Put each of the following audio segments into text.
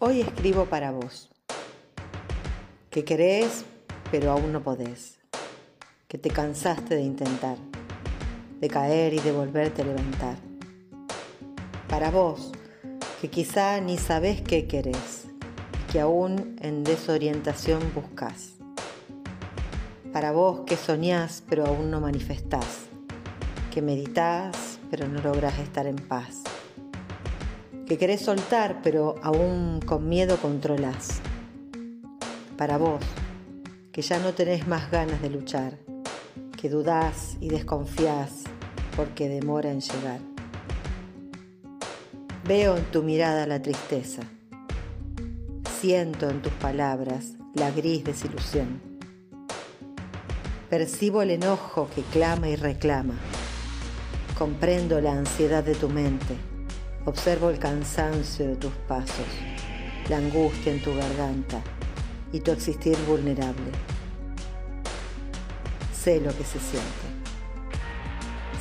Hoy escribo para vos, que querés pero aún no podés, que te cansaste de intentar, de caer y de volverte a levantar. Para vos, que quizá ni sabés qué querés, que aún en desorientación buscas. Para vos que soñás pero aún no manifestás, que meditas pero no logras estar en paz que querés soltar, pero aún con miedo controlás. Para vos, que ya no tenés más ganas de luchar, que dudás y desconfías porque demora en llegar. Veo en tu mirada la tristeza, siento en tus palabras la gris desilusión. Percibo el enojo que clama y reclama, comprendo la ansiedad de tu mente Observo el cansancio de tus pasos, la angustia en tu garganta y tu existir vulnerable. Sé lo que se siente.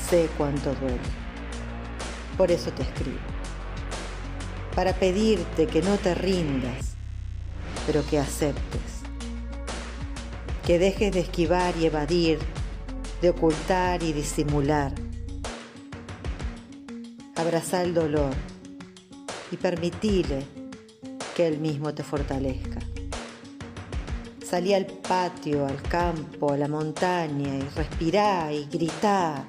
Sé cuánto duele. Por eso te escribo. Para pedirte que no te rindas, pero que aceptes. Que dejes de esquivar y evadir, de ocultar y disimular Abraza el dolor y permitile que él mismo te fortalezca. Salí al patio, al campo, a la montaña y respirá y gritá.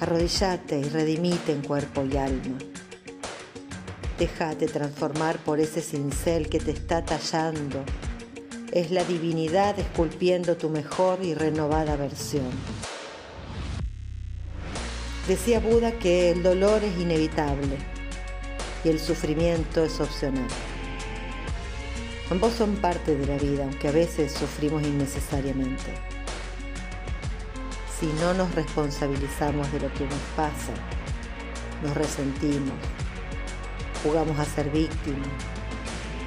Arrodillate y redimite en cuerpo y alma. Déjate transformar por ese cincel que te está tallando. Es la divinidad esculpiendo tu mejor y renovada versión. Decía Buda que el dolor es inevitable y el sufrimiento es opcional. Ambos son parte de la vida, aunque a veces sufrimos innecesariamente. Si no nos responsabilizamos de lo que nos pasa, nos resentimos, jugamos a ser víctimas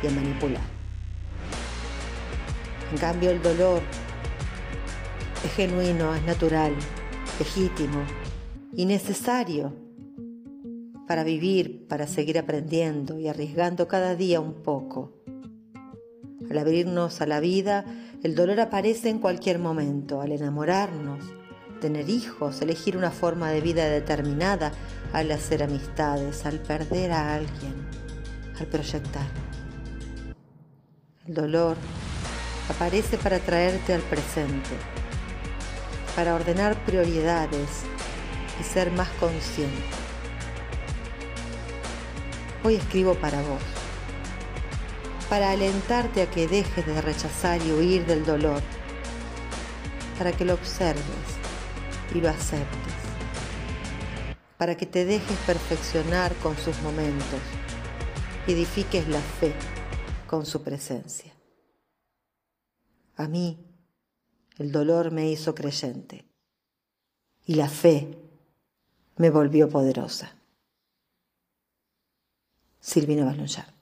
y a manipular. En cambio, el dolor es genuino, es natural, legítimo y necesario para vivir, para seguir aprendiendo y arriesgando cada día un poco. Al abrirnos a la vida, el dolor aparece en cualquier momento, al enamorarnos, tener hijos, elegir una forma de vida determinada, al hacer amistades, al perder a alguien, al proyectar. El dolor aparece para traerte al presente, para ordenar prioridades, y ser más consciente. Hoy escribo para vos, para alentarte a que dejes de rechazar y huir del dolor, para que lo observes y lo aceptes, para que te dejes perfeccionar con sus momentos y edifiques la fe con su presencia. A mí, el dolor me hizo creyente y la fe me volvió poderosa. Silvina Balonchar.